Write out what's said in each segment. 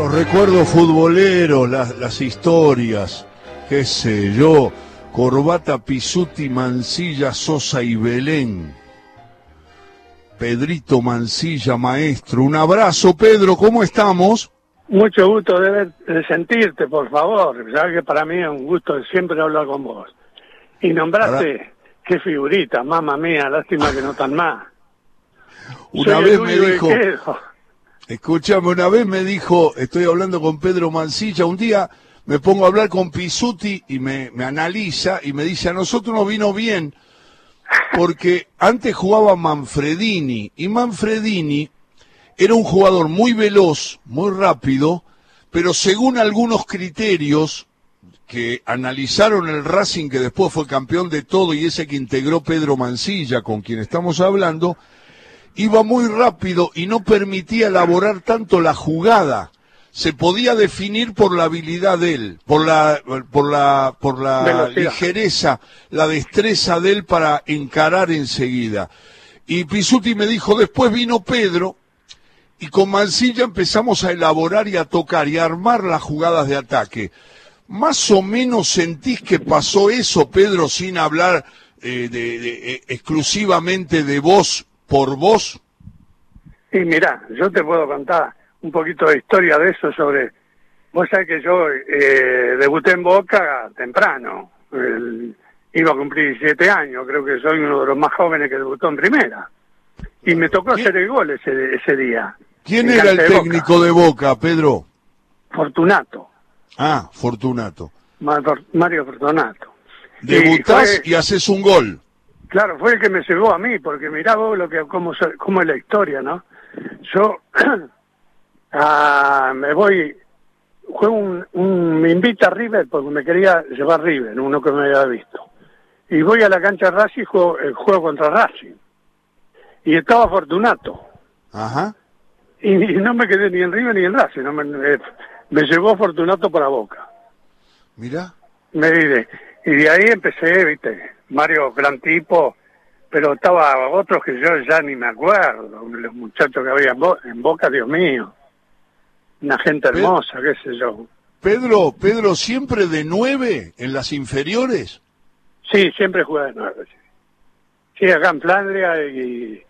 los recuerdos futboleros, las, las historias, qué sé yo, Corbata, Pisuti, Mancilla, Sosa y Belén. Pedrito Mancilla, maestro. Un abrazo, Pedro, ¿cómo estamos? Mucho gusto de, ver- de sentirte, por favor. Sabes que para mí es un gusto siempre hablar con vos. Y nombraste, qué figurita, mamá mía, lástima que no tan más. Una Soy vez me dijo, quedo. Escúchame, una vez me dijo, estoy hablando con Pedro Mancilla, un día me pongo a hablar con Pisuti y me, me analiza y me dice, a nosotros nos vino bien porque antes jugaba Manfredini y Manfredini era un jugador muy veloz, muy rápido, pero según algunos criterios que analizaron el Racing que después fue campeón de todo y ese que integró Pedro Mancilla con quien estamos hablando, iba muy rápido y no permitía elaborar tanto la jugada. Se podía definir por la habilidad de él, por la, por la, por la Velocidad. ligereza, la destreza de él para encarar enseguida. Y Pisuti me dijo, después vino Pedro, y con Mancilla empezamos a elaborar y a tocar y a armar las jugadas de ataque. Más o menos sentís que pasó eso, Pedro, sin hablar eh, de, de- eh, exclusivamente de vos por vos. Y mira, yo te puedo contar un poquito de historia de eso sobre... Vos sabés que yo eh, debuté en Boca temprano. El- iba a cumplir 17 años, creo que soy uno de los más jóvenes que debutó en primera. Y me tocó ¿Quién- hacer el gol ese, ese día. ¿Quién era el Boca. técnico de Boca, Pedro? Fortunato. Ah, Fortunato. Ma- Mario Fortunato. Debutás fue- y haces un gol. Claro, fue el que me llevó a mí, porque mirá vos lo que, cómo, cómo es la historia, ¿no? Yo ah, me voy, fue un, un- me invita a River porque me quería llevar River, uno que me había visto. Y voy a la cancha de Racing y juego, eh, juego contra Racing. Y estaba Fortunato. Ajá. Y, y no me quedé ni en River ni en Racing, no me, eh, me llevó Fortunato para Boca. Mirá. Me diré. Y de ahí empecé, viste, Mario, gran tipo, pero estaba otros que yo ya ni me acuerdo, los muchachos que había en, Bo- en Boca, Dios mío. Una gente hermosa, qué sé yo. Pedro, Pedro, siempre de nueve en las inferiores. Sí, siempre jugué de nueve. Sí, Sí, acá en Flandria y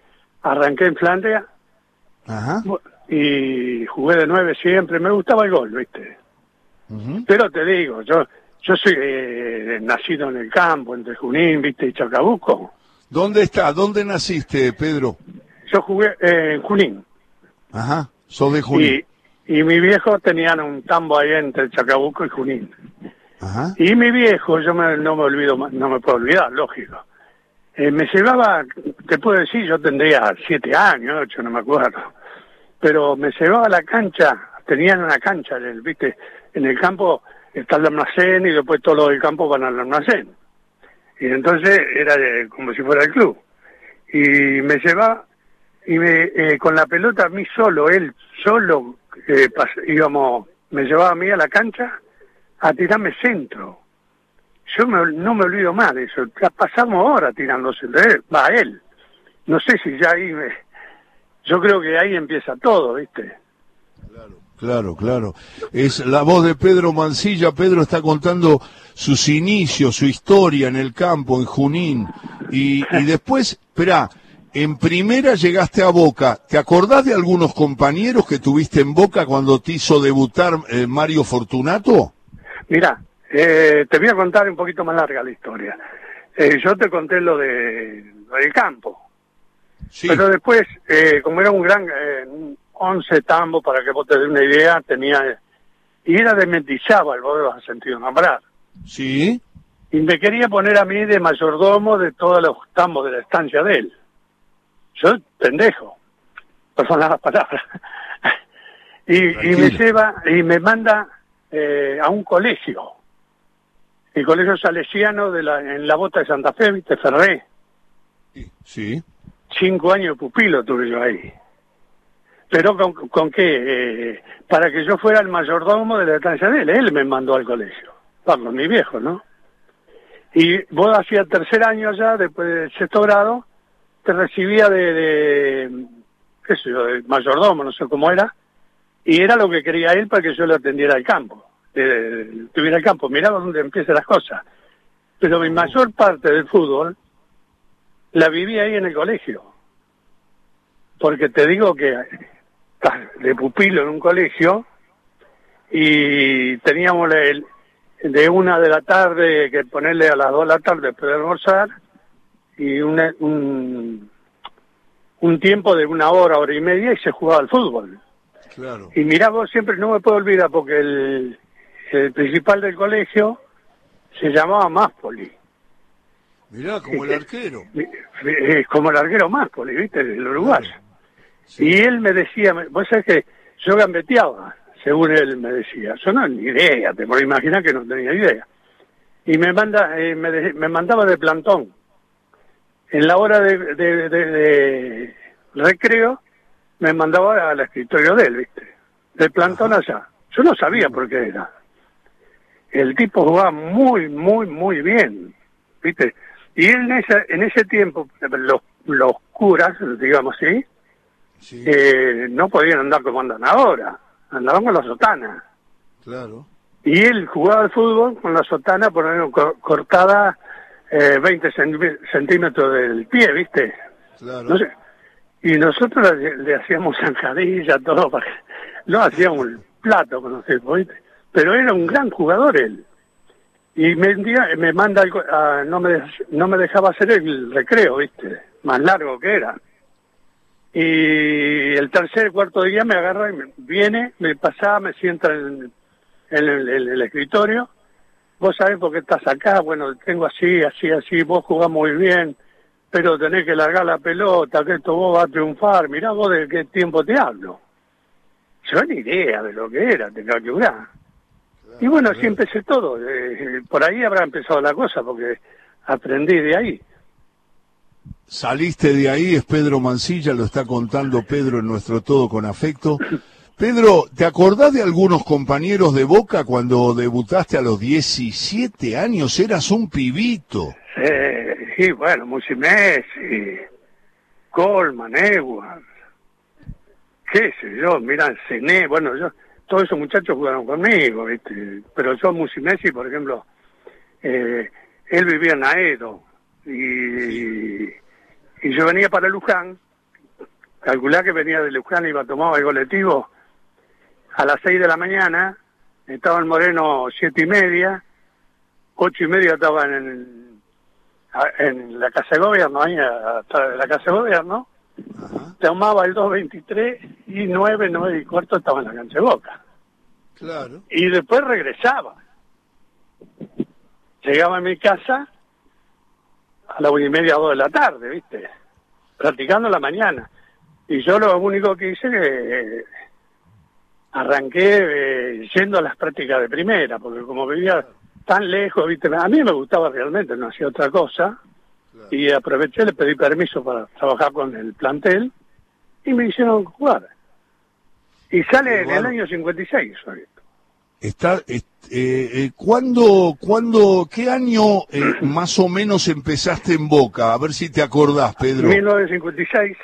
arranqué en Flandria Ajá. y jugué de nueve siempre. Me gustaba el gol, viste. Pero te digo, yo yo soy eh, nacido en el campo, entre Junín, viste, y Chacabuco. ¿Dónde está? ¿Dónde naciste, Pedro? Yo jugué eh, en Junín. Ajá. Sos de Junín. Y, y mi viejo tenían un tambo ahí entre Chacabuco y Junín. Ajá. Y mi viejo, yo me- no me olvido, no me puedo olvidar, lógico. Eh, me llevaba, te puedo decir, yo tendría siete años, ocho, no me acuerdo. Pero me llevaba a la cancha, tenían una cancha, viste, en el campo está el almacén y después todos los del campo van al almacén. Y entonces era de- como si fuera el club. Y me llevaba, y me, eh, con la pelota a mí solo, él solo, eh, íbamos, me llevaba a mí a la cancha a tirarme centro. Yo me- no me olvido más de eso. Ya pasamos horas tirándose de él, va él. No sé si ya ahí me... Yo creo que ahí empieza todo, ¿viste? Claro, claro. Es la voz de Pedro Mancilla. Pedro está contando sus inicios, su historia en el campo, en Junín. Y, y después, espera, en primera llegaste a Boca. ¿Te acordás de algunos compañeros que tuviste en Boca cuando te hizo debutar eh, Mario Fortunato? Mira, eh, te voy a contar un poquito más larga la historia. Eh, yo te conté lo, de, lo del campo. Sí. Pero después, eh, como era un gran eh, 11 tambo, para que vos te des una idea, tenía... Y era de Mendizábal, vos lo has sentido nombrar. Sí. Y me quería poner a mí de mayordomo de todos los tambos de la estancia de él. Yo, pendejo. Perdón las palabras. y, y me lleva y me manda eh, a un colegio. El colegio salesiano de la, en la bota de Santa Fe, viste, Ferré. Sí. Cinco años de pupilo tuve yo ahí. Pero con, con qué? Eh, para que yo fuera el mayordomo de la estancia de él. Él me mandó al colegio. Pablo, mi viejo, ¿no? Y vos hacías tercer año ya, después del sexto grado, te recibía de, de qué sé yo, de mayordomo, no sé cómo era, Y era lo que quería él para que yo le atendiera al campo, eh, tuviera el campo, miraba dónde empiezan las cosas. Pero mi mayor parte del fútbol la viví ahí en el colegio. Porque te digo que de pupilo en un colegio y teníamos el, de una de la tarde que ponerle a las dos de la tarde después de almorzar y un, un tiempo de una hora, hora y media y se jugaba al fútbol. Claro. Y mirá vos siempre, no me puedo olvidar porque el, el principal del colegio se llamaba Máspoli. Mirá, como el arquero. Como el arquero Máspoli, ¿viste? El uruguayo. Y él me decía, vos sabés que yo gambeteaba, según él me decía. Yo no ni idea, te puedo imaginar que no tenía idea. Y me manda, eh, me, me, mandaba de plantón. En la hora de, de, de, recreo, me mandaba al escritorio de él, ¿viste? De plantón allá. Yo no sabía por qué era. El tipo jugaba muy, muy, muy bien, ¿viste? Y él en, ese en ese tiempo, los, los curas, digamos así, eh, no podían andar como andan ahora, andaban con la sotana. Claro. Y él jugaba al fútbol con la sotana por cortada eh, 20 centímetros del pie, ¿viste? Claro. No sé. Y nosotros le, hacíamos zancadilla, todo, para que, no hacíamos un plato, ¿viste? Pero era un gran jugador él. Y me, me manda, uh, no, me, no me dejaba hacer el recreo, ¿viste? Más largo que era. Y el tercer, cuarto día me agarra y me, viene, me pasaba, me sienta en, el, escritorio. Vos sabés por qué estás acá, bueno, tengo así, así, así, vos jugás muy bien, pero tenés que largar la pelota, que esto vos vas a triunfar, mirá vos de qué tiempo te hablo. Yo ni idea de lo que era, te calculás. Y bueno, así empecé todo. Eh, por ahí habrá empezado la cosa, porque aprendí de ahí. Saliste de ahí, es Pedro Mancilla, lo está contando Pedro en nuestro todo con afecto. Pedro, ¿te acordás de algunos compañeros de Boca cuando debutaste a los 17 años? Eras un pibito. sí, bueno, Messi, Colman, Edwards, qué sé yo, mira, Cené, bueno, yo, todos esos muchachos jugaron conmigo, ¿viste? Pero yo, Messi, por ejemplo, eh, él vivía en Aedo y... Y yo venía para Luján, calculá que venía de Luján, iba a tomar el colectivo a las seis de la mañana, estaba en Moreno siete y media, ocho y media estaba en, en la Casa de Gobierno, ahí hasta la Casa de Gobierno, tomaba el 2.23 y nueve, nueve y cuarto estaba en la cancha de Boca. Claro. Y después regresaba. Llegaba a mi casa a la una y media, dos de la tarde, ¿viste? Practicando la mañana. Y yo lo único que hice que arranqué eh, yendo a las prácticas de primera, porque como vivía tan lejos, ¿viste? A mí me gustaba realmente, no hacía otra cosa. Y aproveché, le pedí permiso para trabajar con el plantel y me hicieron jugar. Y sale en el año 56, ahorita. Está, eh, eh, ¿cuándo, cuándo, qué año eh, más o menos empezaste en Boca? A ver si te acordás, Pedro. 1956.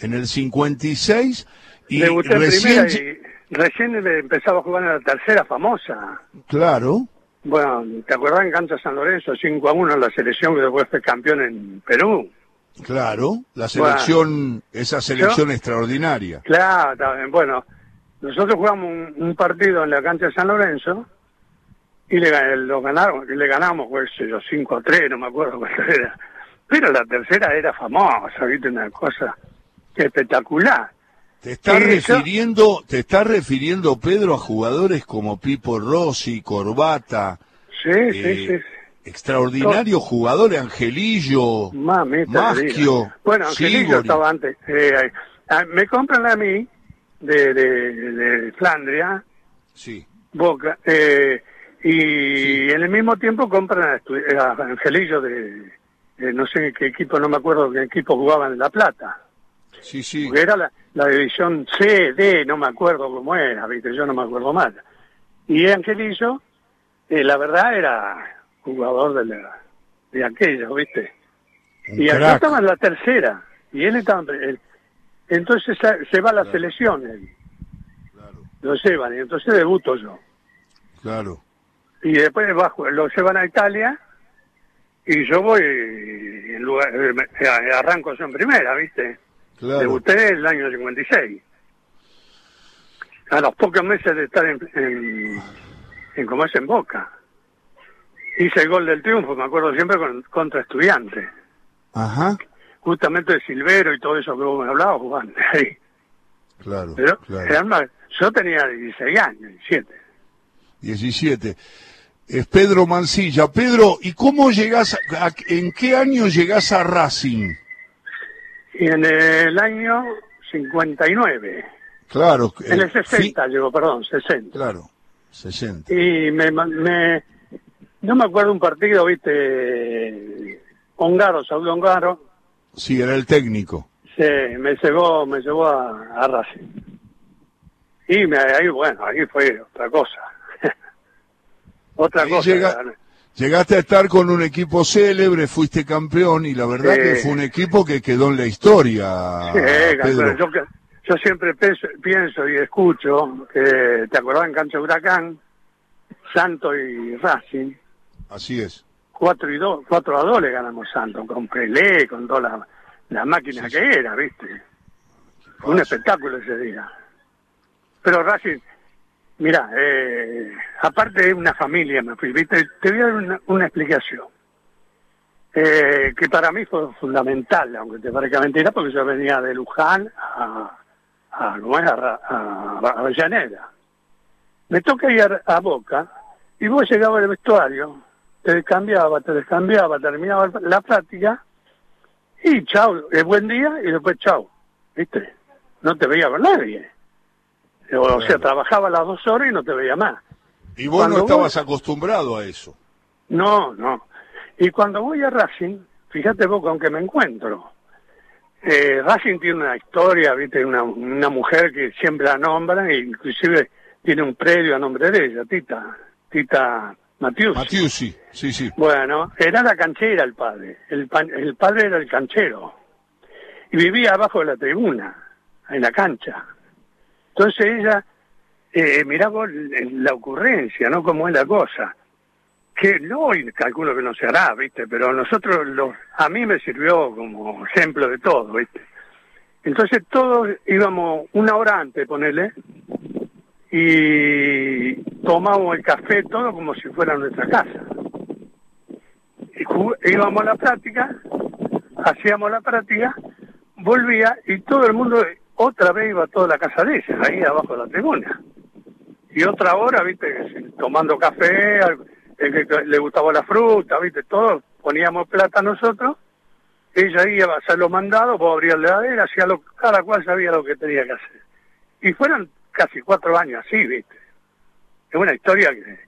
En el 56 y Debuté recién... y recién empezaba a jugar en la tercera famosa. Claro. Bueno, ¿te acordás en Cancha San Lorenzo, 5 a 1 la selección que después fue campeón en Perú? Claro, la selección, esa selección extraordinaria. Claro, bueno, nosotros jugamos un, partido en la cancha de San Lorenzo y le, lo ganaron, y le ganamos, pues, yo, 5 a 3, no me acuerdo cuál era. Pero la tercera era famosa, viste, una cosa espectacular. Te está refiriendo, te está refiriendo Pedro a jugadores como Pipo Rossi, Corbata. Sí, sí, eh, sí. Extraordinario jugador, Angelillo, Maschio. Bueno, Angelillo estaba antes. Eh, me compran a mí de, de, Flandria, sí. Boca, eh, y en el mismo tiempo compran a, Angelillo de, no sé qué equipo, no me acuerdo qué equipo jugaban en La Plata. Sí, sí. Porque era la, la división C, D, no me acuerdo cómo era, viste, yo no me acuerdo más. Y Angelillo, eh, la verdad era jugador de, la, de aquello, viste. y acá estaba en la tercera, y él estaba, entonces se va a la selección lo llevan, y entonces debuto yo. Claro. Y después bajo, lo llevan a Italia, y yo voy, en lugar, eh, arranco yo en primera, ¿viste? Claro. Debuté en el año 56. A los pocos meses de estar en, en, en como es en Boca. Hice el gol del triunfo, me acuerdo siempre, con, contra estudiantes. Ajá. Justamente de Silvero y todo eso que vos me hablabas, jugando ahí. Claro. Pero claro. más- yo tenía 16 años, 17. 17. Es Pedro Mancilla. Pedro, ¿y cómo llegás, a- a- en qué año llegás a Racing? Y en el año 59, Claro. en eh, el 60 llegó, perdón, 60. Claro, 60. Y me, me, no me acuerdo un partido, viste, Ongaro, Saúl Ongaro, Sí, era el técnico. se, me llevó, me llevó a, a Racing. Y me, ahí, bueno, ahí fue otra cosa. otra Ahí cosa. llega- Llegaste a estar con un equipo célebre, fuiste campeón y la verdad Sí. que fue un equipo que quedó en la historia, Sí, Pedro. yo, siempre pienso y escucho que, ¿te acordás en Cancha Huracán? Santo y Racing, Así es. 4 y 2, 4 a 2 le ganamos Santo, con Pelé, con toda la, la máquina Sí, que era, ¿viste? Fue un espectáculo ese día. Pero Racing, mira, eh, aparte de una familia, me fui, ¿viste? Te voy a dar una, una explicación. Eh, que para mí fue fundamental, aunque te parezca mentira, porque yo venía de Luján a, a, a, a, Avellaneda. Me toca ir a, a Boca y vos llegabas al vestuario, te descambiaba, te descambiaba, terminaba la práctica y chao, eh, buen día y después chao, ¿viste? No te veía con nadie. O sea, trabajaba las dos horas y no te veía más. Y vos no estabas acostumbrado a eso. No, no. Y cuando voy a Racing, fíjate vos con qué me encuentro. Eh, Racing tiene una historia, viste, una, una mujer que siempre la nombran, e inclusive tiene un predio a nombre de ella, Tita, Tita Matius. Matiusi, sí, sí. Bueno, era la canchera el padre, el, pa- el padre era el canchero. Y vivía abajo de la tribuna, en la cancha. Entonces ella, eh, mirá vos la ocurrencia, ¿no? Cómo es la cosa. Que no, y calculo que no se hará, ¿viste? Pero nosotros, los, a mí me sirvió como ejemplo de todo, ¿viste? Entonces todos íbamos una hora antes, ponele, y tomábamos el café todo como si fuera nuestra casa. Y íbamos a la práctica, hacíamos la práctica, volvía y todo el mundo otra vez iba a toda la casa de ella, ahí abajo de la tribuna. Y otra hora, viste, tomando café, el que le gustaba la fruta, viste, todos poníamos plata nosotros, ella iba a hacer los mandados, vos abrías la heladera, hacía lo, cada cual sabía lo que tenía que hacer. Y fueron casi cuatro años así, viste. Es una historia que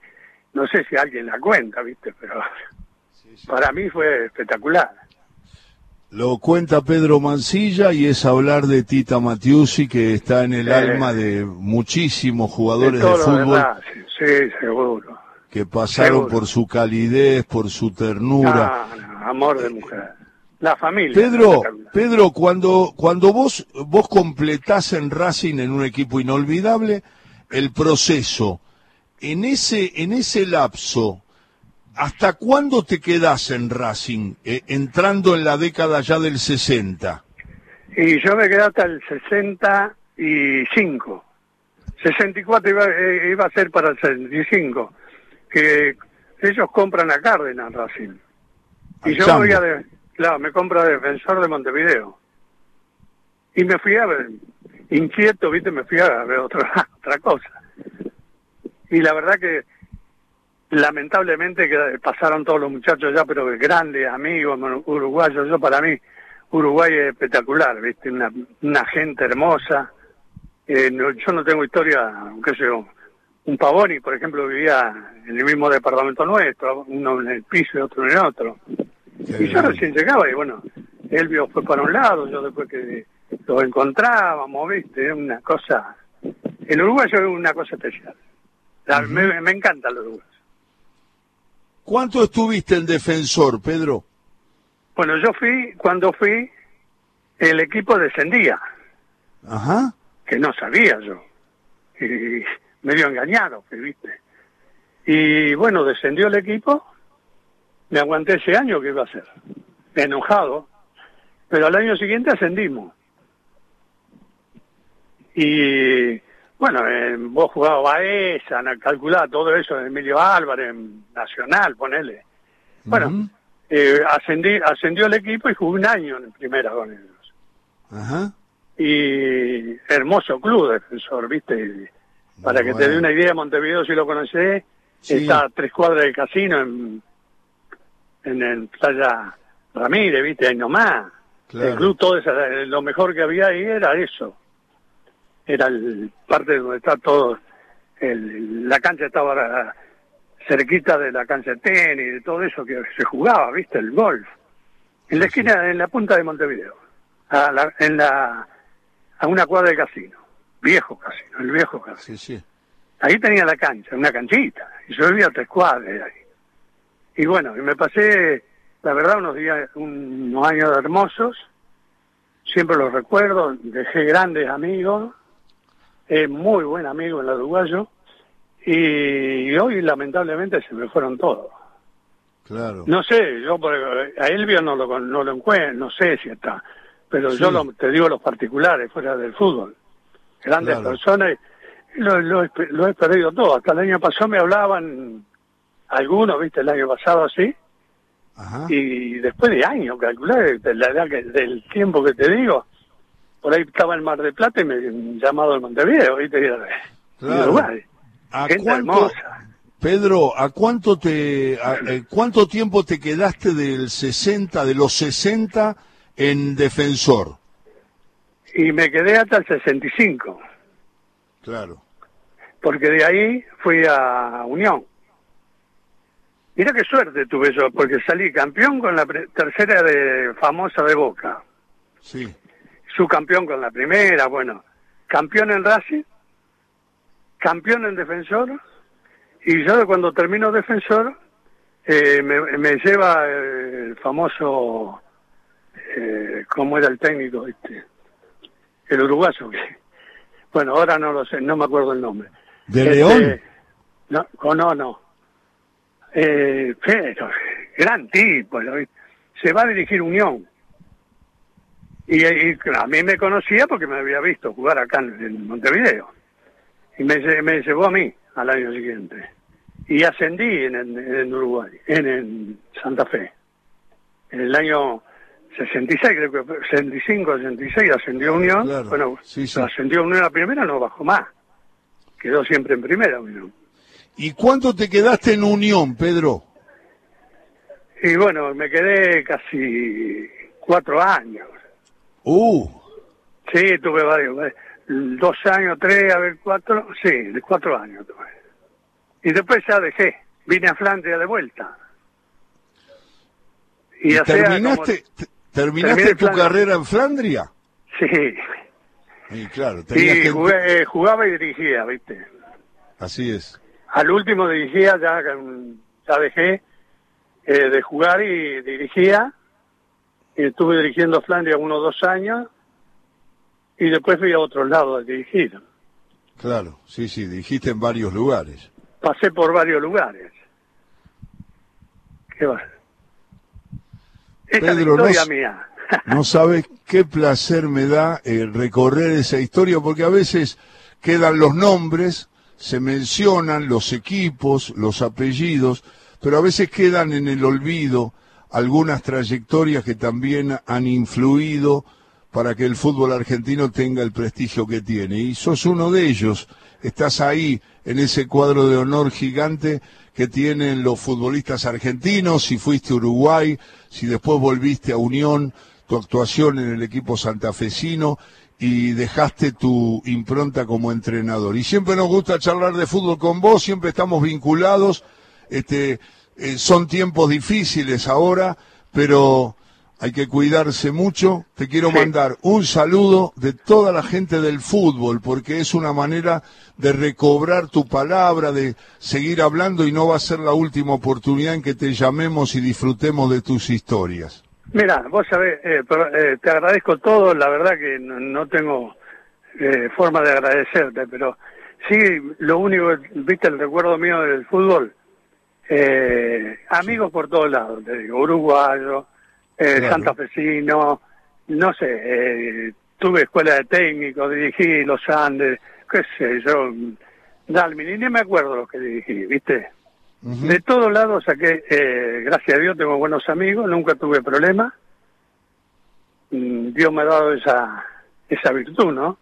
no sé si alguien la cuenta, viste, pero para mí fue espectacular. Lo cuenta Pedro Mancilla y es hablar de Tita Matiusi, que está en el Sí. alma de muchísimos jugadores de, fútbol sí, sí, seguro. que pasaron Seguro. por su calidez, por su ternura. No, no, amor de mujer. La familia. Pedro. Pedro, cuando, cuando vos, vos completás en Racing en un equipo inolvidable el proceso, en ese, en ese lapso, ¿hasta cuándo te quedás en Racing, eh, entrando en la década ya del 60? Y yo me quedé hasta el 65. 64 iba, eh, iba a ser para el 65. Que ellos compran a Cárdenas Racing. Y Al yo voy a... De, claro, me compro a Defensor de Montevideo. Y me fui a ver, inquieto, viste, me fui a ver otra, otra cosa. Y la verdad que lamentablemente que pasaron todos los muchachos ya, pero grandes, amigos, uruguayos. Yo para mí, Uruguay es espectacular, ¿viste? Una, gente hermosa. Eh, no- yo no tengo historia, qué sé un Pavoni, por ejemplo, vivía en el mismo departamento nuestro, uno en el piso y otro en el otro. Y yo recién llegaba y bueno, Elvio fue para un lado, yo después que lo encontrábamos, ¿viste? Es una cosa... El uruguayo es una cosa especial. La- me, me encanta el uruguayo. ¿Cuánto estuviste en Defensor, Pedro? Bueno, yo fui, cuando fui, el equipo descendía, Ajá. que no sabía yo. y medio engañado, ¿viste? Y bueno, descendió el equipo, me aguanté ese año, ¿qué iba a hacer? Enojado, pero al año siguiente ascendimos. Y bueno, eh, vos jugabas Baeza, calculaba todo eso, Emilio Álvarez, Nacional, ponele. Bueno, eh, ascendí, ascendió el equipo y jugué un año en primera con ellos. Ajá. Y hermoso club defensor, ¿viste? Para que te dé una idea, Montevideo, si lo conocés, está a tres cuadras del casino en, en el Playa Ramírez, ¿viste? Ahí nomás. El club, todo eso, lo mejor que había ahí era eso. Era el parte donde está todo. El, la cancha estaba cerquita de la cancha de tenis, de todo eso que se jugaba, ¿viste? El golf. En la esquina, en la punta de Montevideo. A la, en la, a una cuadra del casino. Viejo casino, el viejo casino. Sí, sí. Ahí tenía la cancha, una canchita. Y yo vivía a tres cuadras de ahí. Y bueno, y me pasé, la verdad, unos días, unos años hermosos. Siempre los recuerdo. Dejé grandes amigos. Es muy buen amigo en el uruguayo. Y, hoy, lamentablemente, se me fueron todos. Claro. No sé, yo a Elvio no lo, no lo encuentro, no sé si está. Pero yo te digo los particulares, fuera del fútbol. Grandes personas lo, he perdido todo. Hasta el año pasado me hablaban algunos, viste, el año pasado así. Y después de años, calcular, de la edad del tiempo que te digo, por ahí estaba en Mar de Plata y me llamado el Montevideo, viste, claro. ¿A cuánto, Pedro, ¿a cuánto te, eh, cuánto tiempo te quedaste del 60, de los 60 en defensor? Y me quedé hasta el 65. Claro. Porque de ahí fui a Unión. Mira qué suerte tuve yo, porque salí campeón con la tercera de famosa de Boca. Sí. Subcampeón con la primera, bueno. Campeón en Racing, campeón en Defensor, y yo cuando termino Defensor, eh, me, lleva el famoso, eh, ¿cómo era el técnico? este El uruguayo que bueno, ahora no lo sé, no me acuerdo el nombre. ¿De este, León? No, no, no. Eh, pero, gran tipo, se va a dirigir Unión. Y, a mí me conocía porque me había visto jugar acá en, Montevideo. Y me, me, llevó a mí al año siguiente. Y ascendí en, en Uruguay, en, Santa Fe. En el año 66, creo que 65, 66 ascendió Unión. bueno, ascendió Unión la primera, no bajó más. Quedó siempre en primera Unión. ¿Y cuánto te quedaste en Unión, Pedro? Y bueno, me quedé casi cuatro años. Uh. Sí, tuve varios. Eh, dos años, tres, a ver, cuatro. Sí, cuatro años tuve. Y después ya dejé. Vine a Flandria de vuelta. Y, terminaste, ¿Terminaste tu carrera en Flandria? Sí. Y claro, sí, jugué, jugaba y dirigía, ¿viste? Así es. Al último dirigía, ya, ya dejé eh, de jugar y dirigía. Y estuve dirigiendo Flandria unos dos años y después fui a otro lado a dirigir. Claro, sí, sí, dirigiste en varios lugares. Pasé por varios lugares. ¿Qué va? Pedro, no, no sabes qué placer me da eh, recorrer esa historia, porque a veces quedan los nombres, se mencionan los equipos, los apellidos, pero a veces quedan en el olvido algunas trayectorias que también han influido para que el fútbol argentino tenga el prestigio que tiene. Y sos uno de ellos, estás ahí en ese cuadro de honor gigante que tienen los futbolistas argentinos, si fuiste a Uruguay, si después volviste a Unión, tu actuación en el equipo santafesino y dejaste tu impronta como entrenador. Y siempre nos gusta charlar de fútbol con vos, siempre estamos vinculados, este, eh, son tiempos difíciles ahora, pero hay que cuidarse mucho. Te quiero mandar un saludo de toda la gente del fútbol, porque es una manera de recobrar tu palabra, de seguir hablando y no va a ser la última oportunidad en que te llamemos y disfrutemos de tus historias. Mira, vos sabés, eh, eh, te agradezco todo, la verdad que no, tengo eh, forma de agradecerte, pero Sí, lo único, viste, el recuerdo mío del fútbol, eh, amigos por todos lados, te digo, uruguayo, eh, Claro. santafesino, no sé, eh, tuve escuela de técnicos, dirigí los Andes, qué sé yo, Dalmin, y ni me acuerdo los que dirigí, viste. De todos lados saqué, eh, gracias a Dios tengo buenos amigos, nunca tuve problemas. Mm, Dios me ha dado esa, esa virtud, ¿no?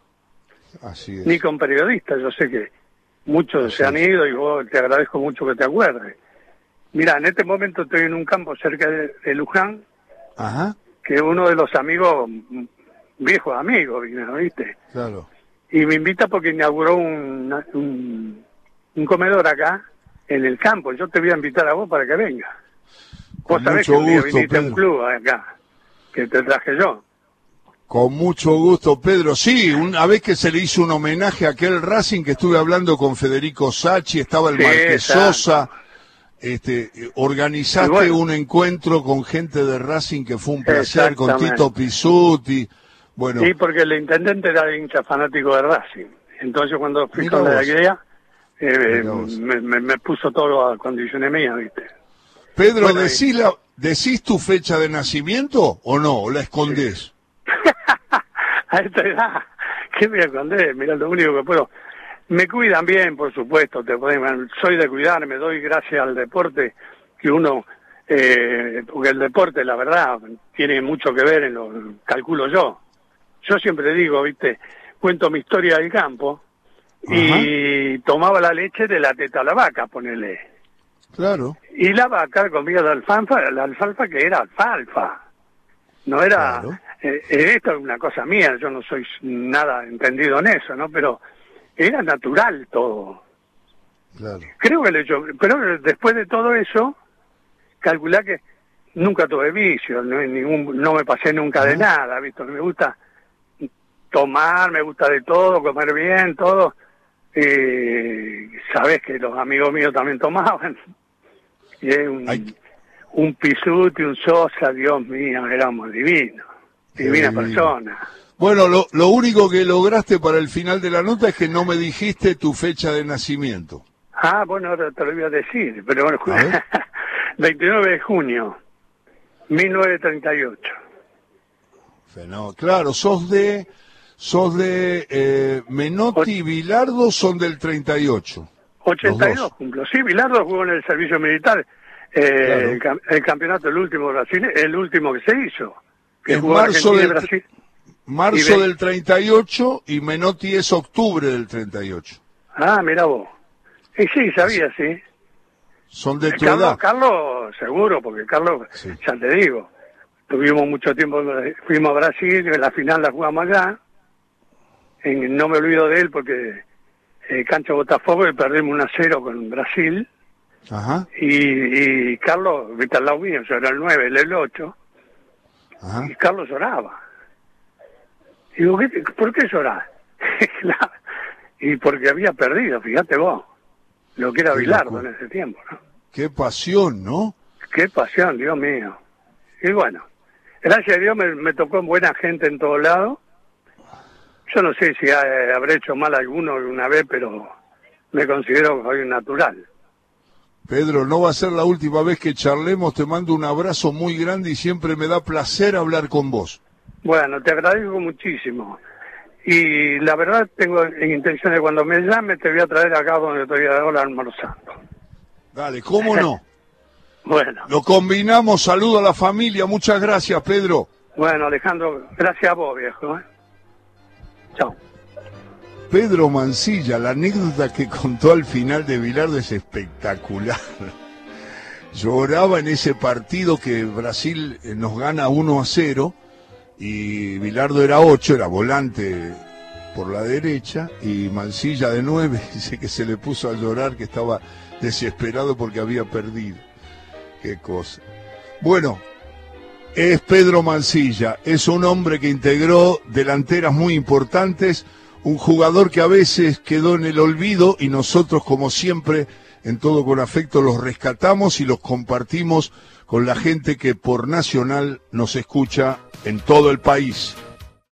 Así es. Ni con periodistas, yo sé que muchos Así se han ido y vos te agradezco mucho que te acuerdes. Mira, en este momento estoy en un campo cerca de, de Luján, Ajá, que uno de los amigos, mm, viejos amigos, vino, ¿viste? claro. Y me invita porque inauguró un, un, un comedor acá, en el campo. Yo te voy a invitar a vos para que vengas. Vos sabés que gusto, viniste a un club acá, que te traje yo. Con mucho gusto, Pedro. Sí, una vez que se le hizo un homenaje a aquel Racing que estuve hablando con Federico Sachi, estaba el Sí, Marqués. Sosa, este, eh, organizaste bueno. un encuentro con gente de Racing que fue un placer, con. Tito Pisuti. Bueno, Sí, porque el intendente era hincha fanático de Racing. Entonces cuando fui con la idea, eh, vos. me, me- me puso todo a condiciones mías, ¿viste? Pedro, bueno, ¿decís, la- ¿decís tu fecha de nacimiento o no? ¿O la escondés? a esta edad, ¿qué me voy a esconder? Mira, lo único que puedo. Me cuidan bien, por supuesto, te pueden- soy de cuidarme, doy gracias al deporte que uno, eh, porque el deporte, la verdad, tiene mucho que ver en lo, calculo yo. Yo siempre digo, viste, cuento mi historia del campo y tomaba la leche de la teta a la vaca, ponele. Claro. Y la vaca comía la alfalfa, la alfalfa que era alfalfa. No era... Claro. eh, eh, esto es una cosa mía, yo no soy nada entendido en eso, ¿no? Pero era natural todo. Claro. Creo que le yo, pero después de todo eso, calculá que nunca tuve vicio, no, ningún, no me pasé nunca de nada, ¿viste? Me gusta tomar, me gusta de todo, comer bien, todo. Eh, sabés que los amigos míos también tomaban. Y es un, Hay- un Pisuti, un Sosa, Dios mío, éramos divinos. Divina persona. Bueno, lo, lo único que lograste para el final de la nota es que no me dijiste tu fecha de nacimiento. Ah, bueno, ahora te lo voy a decir, pero bueno, A ver. 29 de junio, 1938. Fenó- Claro, sos de, sos de eh, Menotti y Bilardo son del 38. Los 82 dos. cumplo. Sí, Bilardo jugó en el servicio militar. eh, Claro. el, cam- el campeonato, el último Brasil, el último que se hizo. Que En jugó marzo del- Brasil. Marzo del 38 y Menotti es octubre del 38. Ah, mira vos. Y sí, sabía, sí. Son de tu Carlos, edad. Carlos, seguro, porque Carlos, Sí. ya te digo, tuvimos mucho tiempo, fuimos a Brasil, en la final la jugamos allá, en- no me olvido de él porque eh, cancha Botafogo y perdimos 1 a 0 con Brasil, Ajá, y, y Carlos, viste al lado mío, yo era el 9, él el 8, ajá. y Carlos lloraba. Y digo, ¿qué ¿por qué llorás? Claro, y porque había perdido, fíjate vos, lo que era Bilardo en ese tiempo, ¿no? Qué pasión, ¿no? Qué pasión, Dios mío. Y bueno, gracias a Dios me, me tocó buena gente en todos lados. Yo no sé si eh, habré hecho mal alguno alguna vez, pero me considero que soy un natural. Pedro, no va a ser la última vez que charlemos. Te mando un abrazo muy grande y siempre me da placer hablar con vos. Bueno, te agradezco muchísimo. Y la verdad tengo en intención de cuando me llame te voy a traer acá donde estoy ahora almorzando. Dale, ¿cómo no? Bueno, Lo combinamos. Saludo a la familia. Muchas gracias, Pedro. bueno Alejandro, gracias a vos, viejo. ¿eh? Chao. Pedro Mancilla, la anécdota que contó al final de Bilardo es espectacular. Lloraba en ese partido que Brasil eh, nos gana 1 a 0 y Bilardo era 8, era volante por la derecha y Mancilla de 9, dice que se le puso a llorar, que estaba desesperado porque había perdido. Qué cosa. Bueno, es Pedro Mancilla, es un hombre que integró delanteras muy importantes, un jugador que a veces quedó en el olvido y nosotros como siempre, en todo con afecto, los rescatamos y los compartimos con la gente que por Nacional nos escucha en todo el país.